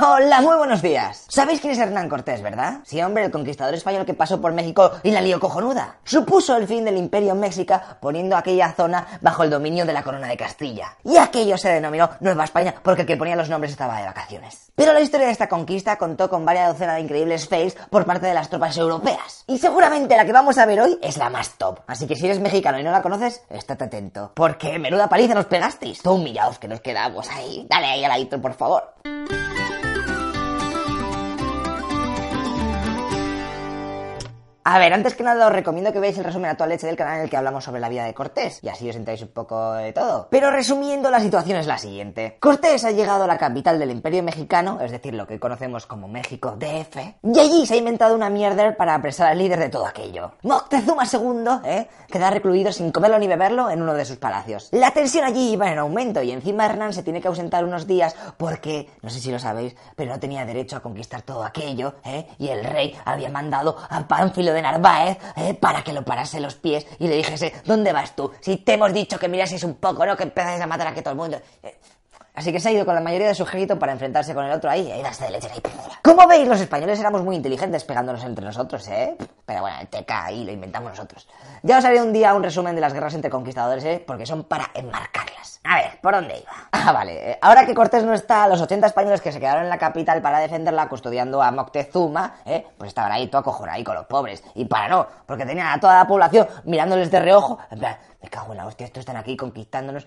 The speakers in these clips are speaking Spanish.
Hola, muy buenos días. ¿Sabéis quién es Hernán Cortés, verdad? Sí, hombre, el conquistador español que pasó por México y la lió cojonuda. Supuso el fin del imperio México poniendo aquella zona bajo el dominio de la corona de Castilla. Y aquello se denominó Nueva España porque el que ponía los nombres estaba de vacaciones. Pero la historia de esta conquista contó con varias docenas de increíbles fails por parte de las tropas europeas. Y seguramente la que vamos a ver hoy es la más top. Así que si eres mexicano y no la conoces, estate atento. Porque menuda paliza nos pegasteis. Todo humillados que nos quedamos ahí. Dale ahí a la intro, por favor. A ver, antes que nada os recomiendo que veáis el resumen a toda leche del canal en el que hablamos sobre la vida de Cortés, y así os enteráis un poco de todo. Pero resumiendo, la situación es la siguiente. Cortés ha llegado a la capital del Imperio Mexicano, es decir, lo que conocemos como México DF, y allí se ha inventado una mierda para apresar al líder de todo aquello. Moctezuma II, ¿eh? Queda recluido sin comerlo ni beberlo en uno de sus palacios. La tensión allí iba en aumento, y encima Hernán se tiene que ausentar unos días porque, no sé si lo sabéis, pero no tenía derecho a conquistar todo aquello, ¿eh? Y el rey había mandado a Pánfilo de Narváez eh, para que lo parase los pies y le dijese, ¿dónde vas tú? Si te hemos dicho que mirases un poco, ¿no? Que empezáis a matar a que todo el mundo... Eh, Así que se ha ido con la mayoría de su ejército para enfrentarse con el otro ahí y darse de leche ahí. Como veis, los españoles éramos muy inteligentes pegándonos entre nosotros, ¿eh? Pero bueno, el TK ahí lo inventamos nosotros. Ya os haré un día un resumen de las guerras entre conquistadores, ¿eh? Porque son para enmarcarlas. A ver, ¿por dónde iba? Ah, vale. Ahora que Cortés no está, los 80 españoles que se quedaron en la capital para defenderla custodiando a Moctezuma, ¿eh? Pues estaban ahí todo acojonados ahí con los pobres. Y para no, porque tenían a toda la población mirándoles de reojo, en plan, me cago en la hostia, estos están aquí conquistándonos.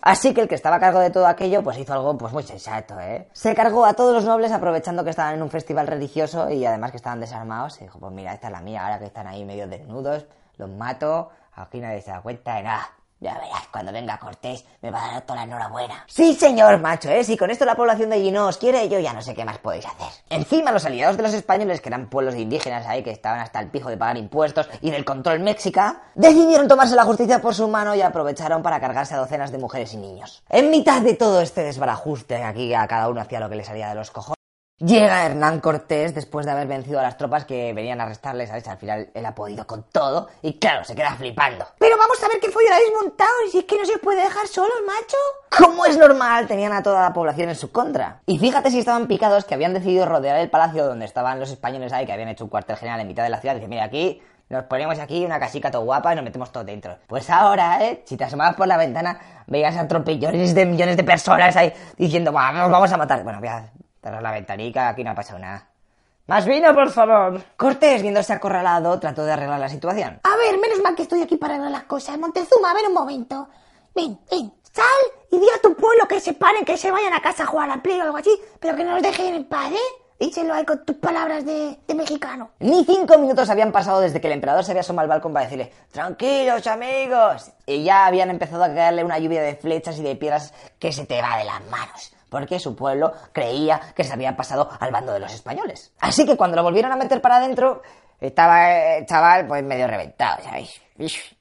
Así que el que estaba a cargo de todo aquello, pues hizo algo pues muy sensato, ¿eh? Se cargó a todos los nobles aprovechando que estaban en un festival religioso y además que estaban desarmados. Y dijo, pues mira, esta es la mía, ahora que están ahí medio desnudos, los mato, aquí nadie se da cuenta de nada. Ya verás, cuando venga Cortés me va a dar toda la enhorabuena. Sí, señor, macho, ¿eh? Si con esto la población de allí os quiere, yo ya no sé qué más podéis hacer. Encima, los aliados de los españoles, que eran pueblos indígenas ahí, que estaban hasta el pijo de pagar impuestos y del control méxico, decidieron tomarse la justicia por su mano y aprovecharon para cargarse a docenas de mujeres y niños. En mitad de todo este desbarajuste, aquí a cada uno hacía lo que le salía de los cojones, Llega Hernán Cortés después de haber vencido a las tropas que venían a arrestarle, ¿sabes? Al final él ha podido con todo y claro, se queda flipando. Pero vamos a ver qué follo habéis montado y si es que no se os puede dejar solos, macho. Como es normal, tenían a toda la población en su contra. Y fíjate si estaban picados que habían decidido rodear el palacio donde estaban los españoles ahí, que habían hecho un cuartel general en mitad de la ciudad. Dice, mira, aquí nos ponemos aquí una casica todo guapa y nos metemos todo dentro. Pues ahora, ¿eh? Si te asomabas por la ventana, veías a tropellones de millones de personas ahí diciendo, "Buah, nos vamos a matar. Bueno, voy a cerrar la ventanica, aquí no ha pasado nada. ¡Más vino, por favor! Cortés, viéndose acorralado, trató de arreglar la situación. A ver, menos mal que estoy aquí para arreglar las cosas. Montezuma, a ver un momento. Ven, ven, sal y di a tu pueblo que se paren, que se vayan a casa a jugar al play o algo así, pero que nos dejen en paz, ¿eh? Díselo ahí con tus palabras de, de mexicano. Ni cinco minutos habían pasado desde que el emperador se había asomado al balcón para decirle Tranquilos, amigos. Y ya habían empezado a caerle una lluvia de flechas y de piedras que se te va de las manos. Porque su pueblo creía que se había pasado al bando de los españoles. Así que cuando lo volvieron a meter para adentro, estaba el chaval pues medio reventado, ¿sabéis?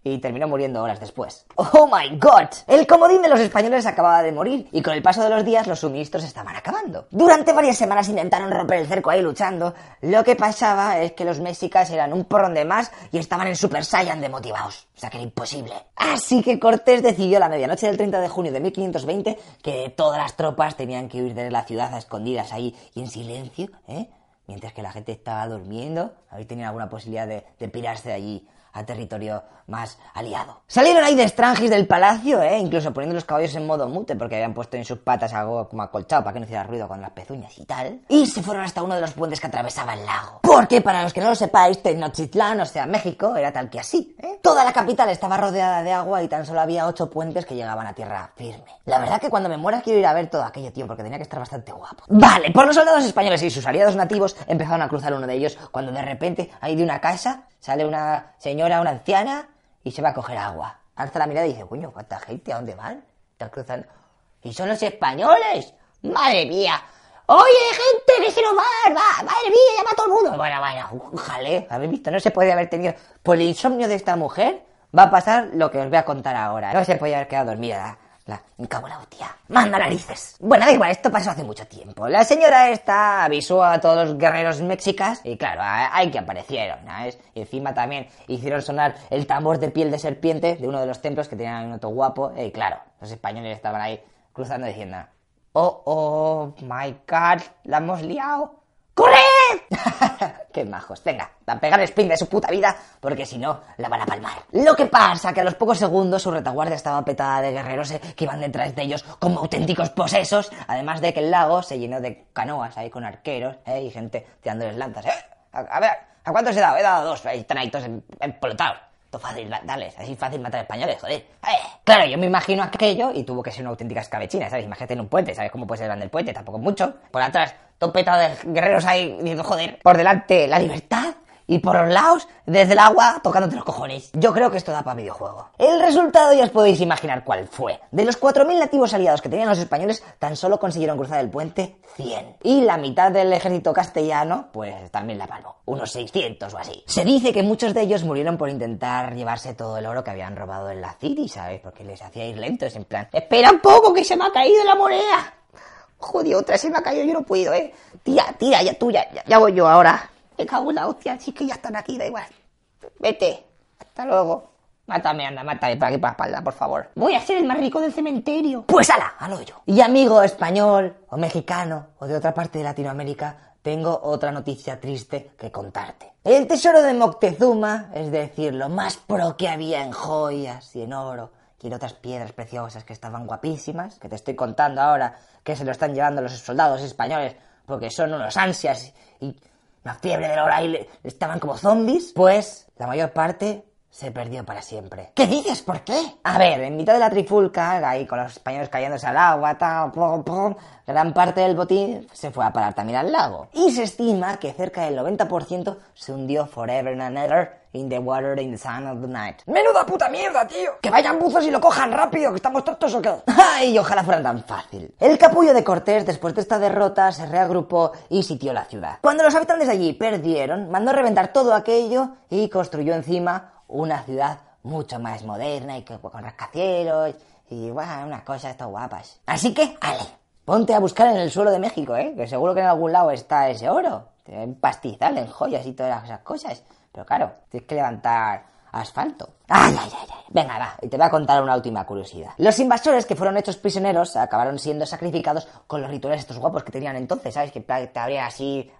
Y terminó muriendo horas después. ¡Oh my god! El comodín de los españoles acababa de morir y con el paso de los días los suministros estaban acabando. Durante varias semanas intentaron romper el cerco ahí luchando. Lo que pasaba es que los mexicas eran un porrón de más y estaban en Super Saiyan de motivados. O sea que era imposible. Así que Cortés decidió a la medianoche del 30 de junio de 1520 que todas las tropas tenían que huir de la ciudad a escondidas ahí y en silencio, ¿eh? Mientras que la gente estaba durmiendo, si tenían alguna posibilidad de, de pirarse de allí a territorio más aliado. Salieron ahí de estrangis del palacio, ¿eh? incluso poniendo los caballos en modo mute, porque habían puesto en sus patas algo como acolchado para que no hiciera ruido con las pezuñas y tal. Y se fueron hasta uno de los puentes que atravesaba el lago. Porque, para los que no lo sepáis, Tenochtitlán, o sea, México, era tal que así. ¿eh? Toda la capital estaba rodeada de agua y tan solo había ocho puentes que llegaban a tierra firme. La verdad que cuando me muera quiero ir a ver todo aquello, tío, porque tenía que estar bastante guapo. Vale, por los soldados españoles y sus aliados nativos empezaron a cruzar uno de ellos cuando de repente, ahí de una casa, sale una señora, una anciana, y se va a coger agua. Alza la mirada y dice, coño, ¿cuánta gente? ¿A dónde van? Están cruzando. ¿Y son los españoles? ¡Madre mía! ¡Oye, gente, que se nos va! va ¡Madre mía, llama a todo el mundo! Bueno, bueno, un jaleo. ¿Habéis visto? No se puede haber tenido... Por el insomnio de esta mujer va a pasar lo que os voy a contar ahora. No se podía haber quedado dormida. La, me cago la hostia. Manda narices. Bueno, da igual, esto pasó hace mucho tiempo. La señora esta avisó a todos los guerreros mexicas y claro, hay que aparecieron, ¿sabes? Y encima también hicieron sonar el tambor de piel de serpiente de uno de los templos que tenían un otro guapo. Y claro, los españoles estaban ahí cruzando diciendo, Oh, oh, my God, la hemos liado. ¡Qué majos! Venga, a pegar el sprint de su puta vida, porque si no, la van a palmar. Lo que pasa que a los pocos segundos su retaguardia estaba petada de guerreros eh, que iban detrás de ellos como auténticos posesos, además de que el lago se llenó de canoas ahí con arqueros eh, y gente tirándoles lanzas. Eh, a, ver, ¿a cuántos he dado? He dado dos, ahí están ahí todos em- empolotados. Todo fácil, da- dale, así fácil matar españoles, joder. Claro, yo me imagino aquello y tuvo que ser una auténtica escabechina, ¿sabes? Imagínate en un puente, ¿sabes cómo puede ser grande el puente? Tampoco mucho. Por atrás, todo petado de guerreros ahí diciendo, joder. Por delante, la libertad. Y por los lados, desde el agua, tocándote los cojones. Yo creo que esto da para videojuego. El resultado ya os podéis imaginar cuál fue. De los 4.000 nativos aliados que tenían los españoles, tan solo consiguieron cruzar el puente 100. Y la mitad del ejército castellano, pues también la palmó. Unos 600 o así. Se dice que muchos de ellos murieron por intentar llevarse todo el oro que habían robado en la City, ¿sabes? Porque les hacía ir lentos, en plan, espera un poco que se me ha caído la moneda. Joder, otra se me ha caído, yo no puedo, ¿eh? Tira, tira, ya tú, ya, ya, ya voy yo ahora. Me cago en la hostia, que ya están aquí, da igual. Vete. Hasta luego. Mátame, anda, mátame para aquí, para la espalda, por favor. Voy a ser el más rico del cementerio. Pues ala, al hoyo. Y amigo español, o mexicano, o de otra parte de Latinoamérica, tengo otra noticia triste que contarte. El tesoro de Moctezuma, es decir, lo más pro que había en joyas y en oro y en otras piedras preciosas que estaban guapísimas, que te estoy contando ahora que se lo están llevando los soldados españoles porque son unos ansias y la fiebre del oro le- estaban como zombies, pues la mayor parte se perdió para siempre. ¿Qué dices? ¿Por qué? A ver, en mitad de la trifulca, ahí con los españoles cayéndose al agua, ta, pum, pum, gran parte del botín se fue a parar también al lago. Y se estima que cerca del 90% se hundió forever and ever in the water in the sun of the night. ¡Menuda puta mierda, tío! ¡Que vayan buzos y lo cojan rápido, que estamos tontos o qué! ¡Ay, ojalá fuera tan fácil! El capullo de Cortés, después de esta derrota, se reagrupó y sitió la ciudad. Cuando los habitantes de allí perdieron, mandó reventar todo aquello y construyó encima una ciudad mucho más moderna y que, con rascacielos y, bueno, unas cosas estas guapas. Así que, ale, ponte a buscar en el suelo de México, ¿eh? Que seguro que en algún lado está ese oro. En pastizal, en joyas y todas esas cosas. Pero claro, tienes que levantar asfalto. Ay, ay, ay. Venga, va, y te voy a contar una última curiosidad. Los invasores que fueron hechos prisioneros acabaron siendo sacrificados con los rituales estos guapos que tenían entonces, ¿sabes? Que te abría así...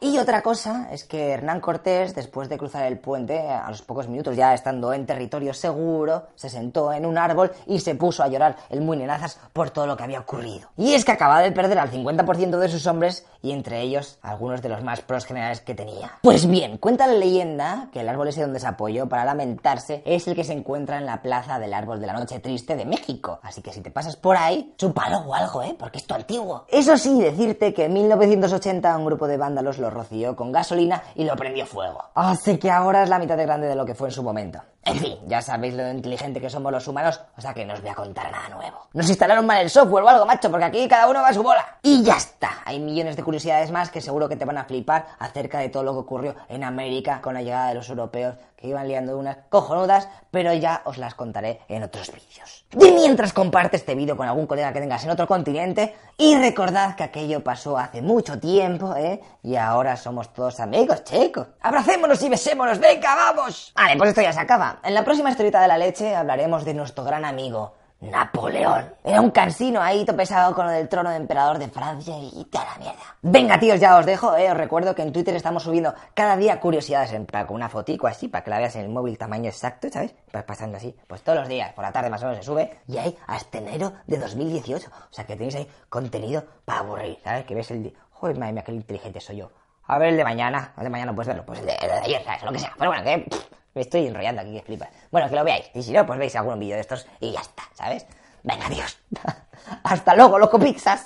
Y otra cosa es que Hernán Cortés, después de cruzar el puente, a los pocos minutos ya estando en territorio seguro, se sentó en un árbol y se puso a llorar el muy nenazas por todo lo que había ocurrido. Y es que acababa de perder al 50% de sus hombres y entre ellos algunos de los más pros generales que tenía. Pues bien, cuenta la leyenda que el árbol ese donde se apoyó para lamentarse es el que se encuentra en la plaza del árbol de la noche triste de México. Así que si te pasas por ahí, chúpalo o algo, ¿eh? Porque esto antiguo. Eso sí, decirte que en 1980 un grupo de vándalos lo roció con gasolina y lo prendió fuego. Así que ahora es la mitad de grande de lo que fue en su momento. En fin, ya sabéis lo inteligente que somos los humanos, o sea que no os voy a contar nada nuevo. Nos instalaron mal el software o algo, macho, porque aquí cada uno va a su bola. Y ya está. Hay millones de curiosidades más que seguro que te van a flipar acerca de todo lo que ocurrió en América con la llegada de los europeos que iban liando unas cojonudas, pero ya os las contaré en otros vídeos. Y mientras comparte este vídeo con algún colega que tengas en otro continente, y recordad que aquello pasó hace mucho tiempo, ¿eh? Y ahora somos todos amigos, chicos. Abracémonos y besémonos, venga, vamos. Vale, pues esto ya se acaba. En la próxima historieta de la leche hablaremos de nuestro gran amigo, Napoleón. Era un cansino ahí, todo pesado con lo del trono de emperador de Francia y te a la mierda. Venga, tíos, ya os dejo, eh. Os recuerdo que en Twitter estamos subiendo cada día curiosidades en plan con una fotico así, para que la veas en el móvil tamaño exacto, ¿sabes? Pues pasando así. Pues todos los días, por la tarde más o menos se sube, y hay hasta enero de 2018. O sea que tenéis ahí contenido para aburrir, ¿sabes? Que ves el. Joder, madre mía, qué inteligente soy yo. A ver el de mañana, el de mañana puedes verlo, pues el de, el de ayer, ¿sabes? Lo que sea. Pero bueno, que me estoy enrollando aquí, que flipas. Bueno, que lo veáis. Y si no, pues veis algún vídeo de estos y ya está, ¿sabes? Venga, adiós. Hasta luego, loco pizzas.